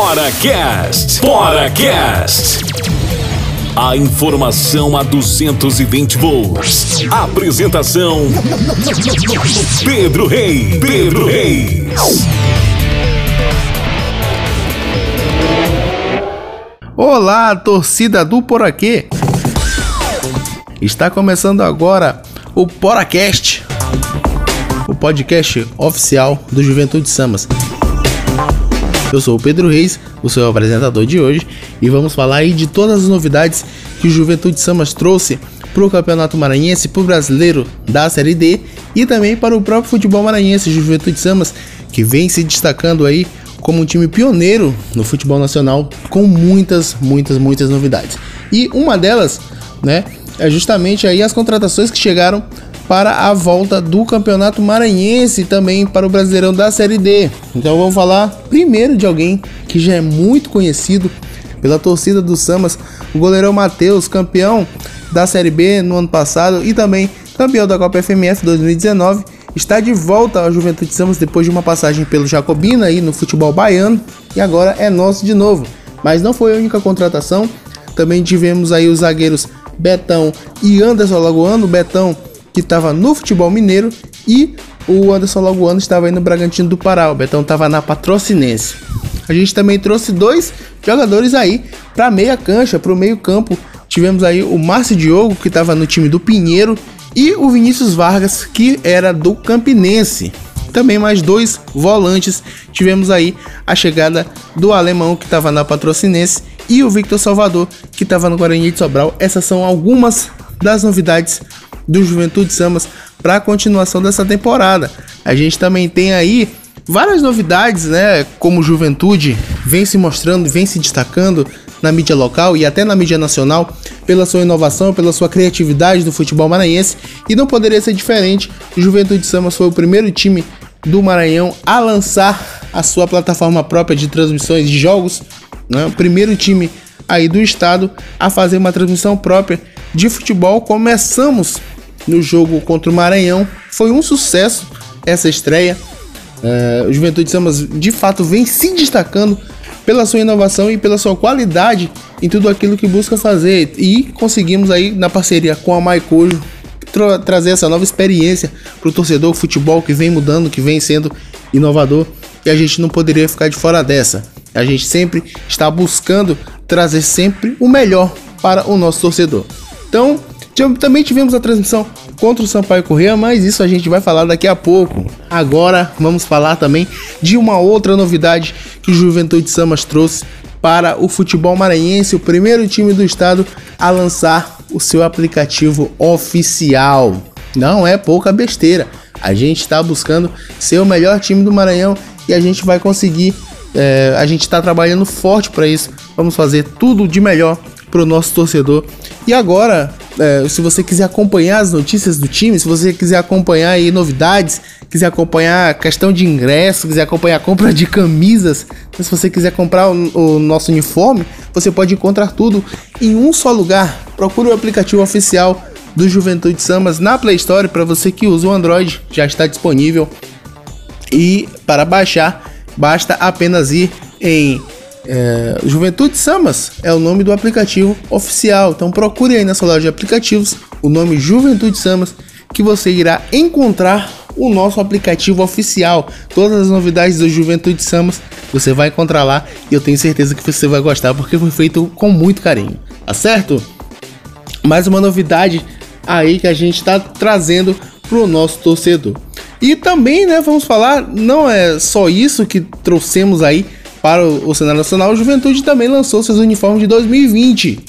Poracast. Poracast. A informação a 220 volts. Apresentação: Pedro Reis. Pedro Reis. Olá, torcida do Poraquê. Está começando agora o Poracast, o podcast oficial do Juventude Samas. Eu sou o Pedro Reis, o seu apresentador de hoje, e vamos falar aí de todas as novidades que o Juventude Samas trouxe para o Campeonato Maranhense, para o Brasileiro da Série D e também para o próprio futebol maranhense, Juventude Samas, que vem se destacando aí como um time pioneiro no futebol nacional, com muitas, muitas, muitas novidades. E uma delas, né, é justamente aí as contratações que chegaram para a volta do Campeonato Maranhense e também para o Brasileirão da Série D. Então vamos falar primeiro de alguém que já é muito conhecido pela torcida do Samas, o goleirão Matheus, campeão da Série B no ano passado e também campeão da Copa FMF 2019, está de volta ao Juventude Samas depois de uma passagem pelo Jacobina aí no futebol baiano e agora é nosso de novo. Mas não foi a única contratação, também tivemos aí os zagueiros Betão e Anderson Lagoano, Betão que estava no futebol mineiro e o Anderson Lagoano estava aí no Bragantino do Pará. O Betão estava na Patrocinense. A gente também trouxe dois jogadores aí para meia cancha, para o meio campo. Tivemos aí o Márcio Diogo, que estava no time do Pinheiro, e o Vinícius Vargas, que era do Campinense. Também mais dois volantes. Tivemos aí a chegada do alemão, que estava na Patrocinense, e o Victor Salvador, que estava no Guarani de Sobral. Essas são algumas das novidades do Juventude Samas para a continuação dessa temporada. A gente também tem aí várias novidades, né? Como Juventude vem se mostrando, vem se destacando na mídia local e até na mídia nacional pela sua inovação, pela sua criatividade do futebol maranhense e não poderia ser diferente. Juventude Samas foi o primeiro time do Maranhão a lançar a sua plataforma própria de transmissões de jogos, né? Primeiro time aí do estado a fazer uma transmissão própria de futebol. Começamos no jogo contra o Maranhão. Foi um sucesso essa estreia. Uh, o Juventude Samas de fato vem se destacando pela sua inovação e pela sua qualidade em tudo aquilo que busca fazer. E conseguimos aí, na parceria com a Maicojo, tra trazer essa nova experiência para o torcedor, futebol que vem mudando, que vem sendo inovador. E a gente não poderia ficar de fora dessa. A gente sempre está buscando trazer sempre o melhor para o nosso torcedor. Então, também tivemos a transmissão contra o Sampaio Correia, mas isso a gente vai falar daqui a pouco. Agora vamos falar também de uma outra novidade que o Juventude Samas trouxe para o futebol maranhense, o primeiro time do estado a lançar o seu aplicativo oficial. Não é pouca besteira. A gente está buscando ser o melhor time do Maranhão e a gente vai conseguir. É, a gente está trabalhando forte para isso. Vamos fazer tudo de melhor para o nosso torcedor. E agora, é, se você quiser acompanhar as notícias do time, se você quiser acompanhar aí novidades, quiser acompanhar questão de ingresso, quiser acompanhar a compra de camisas, se você quiser comprar o, o nosso uniforme, você pode encontrar tudo em um só lugar. Procure o aplicativo oficial do Juventude Samas na Play Store para você que usa o Android, já está disponível. E para baixar, basta apenas ir em é, Juventude Samas é o nome do aplicativo oficial. Então procure aí na sua loja de aplicativos o nome Juventude Samas que você irá encontrar o nosso aplicativo oficial. Todas as novidades do Juventude Samas você vai encontrar lá e eu tenho certeza que você vai gostar porque foi feito com muito carinho, tá certo? Mais uma novidade aí que a gente está trazendo para o nosso torcedor. E também, né, vamos falar, não é só isso que trouxemos aí para o cenário nacional, o Juventude também lançou seus uniformes de 2020.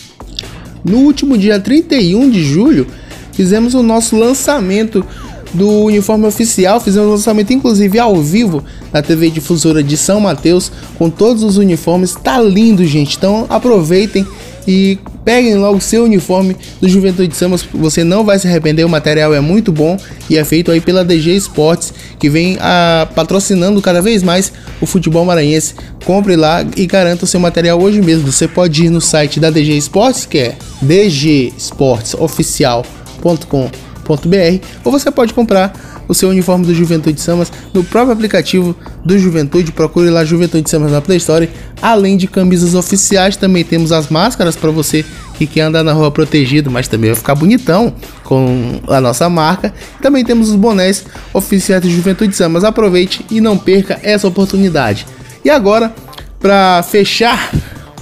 No último dia 31 de julho, fizemos o nosso lançamento do uniforme oficial, fizemos o lançamento inclusive ao vivo na TV Difusora de São Mateus, com todos os uniformes. Tá lindo, gente. Então aproveitem e peguem logo seu uniforme do Juventude Samas, você não vai se arrepender, o material é muito bom e é feito aí pela DG Esportes, que vem a, ah, patrocinando cada vez mais o futebol maranhense. Compre lá e garanta o seu material hoje mesmo. Você pode ir no site da DG Esportes, que é dgesportesoficial.com.br, ou você pode comprar o seu uniforme do Juventude Samas no próprio aplicativo do Juventude. Procure lá Juventude Samas na Play Store. Além de camisas oficiais, também temos as máscaras para você que quer andar na rua protegido, mas também vai ficar bonitão com a nossa marca. Também temos os bonés oficiais do Juventude Samas. Aproveite e não perca essa oportunidade. E agora, para fechar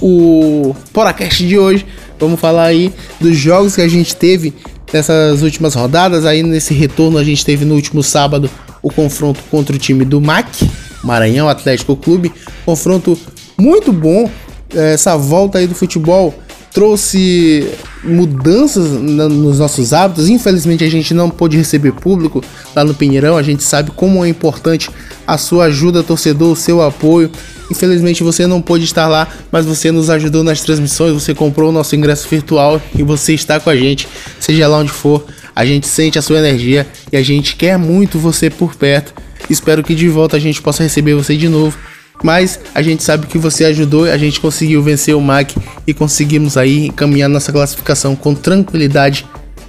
o podcast de hoje, vamos falar aí dos jogos que a gente teve nessas últimas rodadas. Aí nesse retorno a gente teve no último sábado o confronto contra o time do MAC, Maranhão Atlético Clube. Confronto muito bom. Essa volta aí do futebol trouxe mudanças nos nossos hábitos. Infelizmente a gente não pôde receber público lá no Pinheirão. A gente sabe como é importante a sua ajuda, torcedor, o seu apoio. Infelizmente você não pôde estar lá, mas você nos ajudou nas transmissões, você comprou o nosso ingresso virtual e você está com a gente, seja lá onde for. A gente sente a sua energia e a gente quer muito você por perto. Espero que de volta a gente possa receber você de novo. Mas a gente sabe que você ajudou, a gente conseguiu vencer o MAC e conseguimos aí caminhar nossa classificação com tranquilidade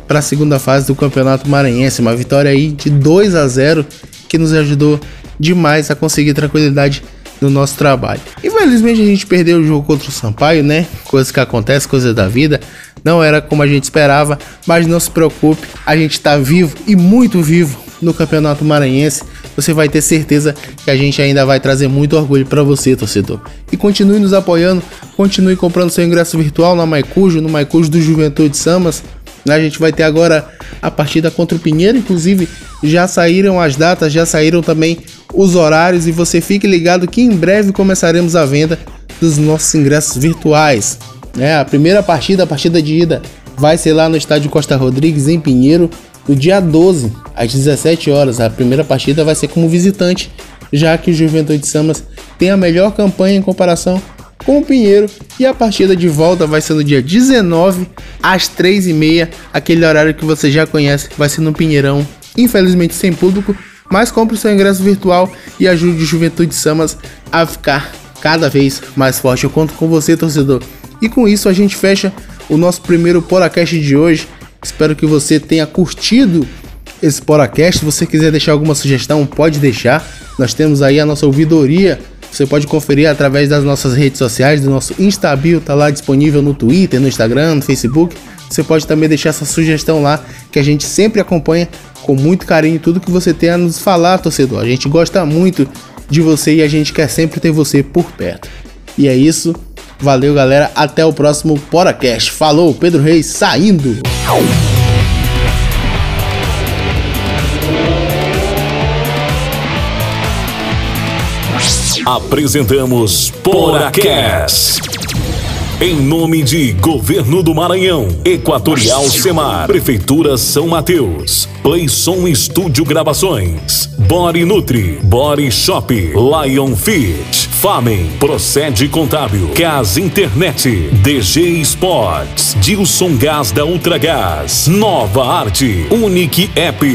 para a segunda fase do Campeonato Maranhense. Uma vitória aí de 2 a 0 que nos ajudou demais a conseguir tranquilidade no nosso trabalho. Infelizmente a gente perdeu o jogo contra o Sampaio, né? Coisas que acontecem, coisas da vida. Não era como a gente esperava, mas não se preocupe, a gente está vivo e muito vivo no Campeonato Maranhense. Você vai ter certeza que a gente ainda vai trazer muito orgulho para você, torcedor. E continue nos apoiando, continue comprando seu ingresso virtual na Maicujo, no Maicujo do Juventude Samas. A gente vai ter agora a partida contra o Pinheiro, inclusive já saíram as datas, já saíram também os horários e você fique ligado que em breve começaremos a venda dos nossos ingressos virtuais. É, a primeira partida, a partida de ida, vai ser lá no estádio Costa Rodrigues, em Pinheiro, no dia 12, às 17 horas. A primeira partida vai ser como visitante, já que o Juventude Samas tem a melhor campanha em comparação com o Pinheiro. E a partida de volta vai ser no dia 19, às 3h30, aquele horário que você já conhece, vai ser no Pinheirão, infelizmente sem público, mas compre seu ingresso virtual e ajude o Juventude Samas a ficar cada vez mais forte. Eu conto com você, torcedor. E com isso a gente fecha o nosso primeiro podcast de hoje. Espero que você tenha curtido esse podcast. Se você quiser deixar alguma sugestão, pode deixar. Nós temos aí a nossa ouvidoria. Você pode conferir através das nossas redes sociais, do nosso Instabil, tá lá disponível no Twitter, no Instagram, no Facebook. Você pode também deixar essa sugestão lá, que a gente sempre acompanha com muito carinho tudo que você tem a nos falar, torcedor. A gente gosta muito de você e a gente quer sempre ter você por perto. E é isso. Valeu, galera. Até o próximo podcast. Falou, Pedro Reis saindo. Apresentamos Poracast. Em nome de Governo do Maranhão, Equatorial Semar, Prefeitura São Mateus, Playson Estúdio Gravações, Body Nutri, Body Shop, Lion Fit, Famen, Procede Contábil, Cas Internet, DG Sports, Dilson Gás da Ultragás, Nova Arte, Unique App.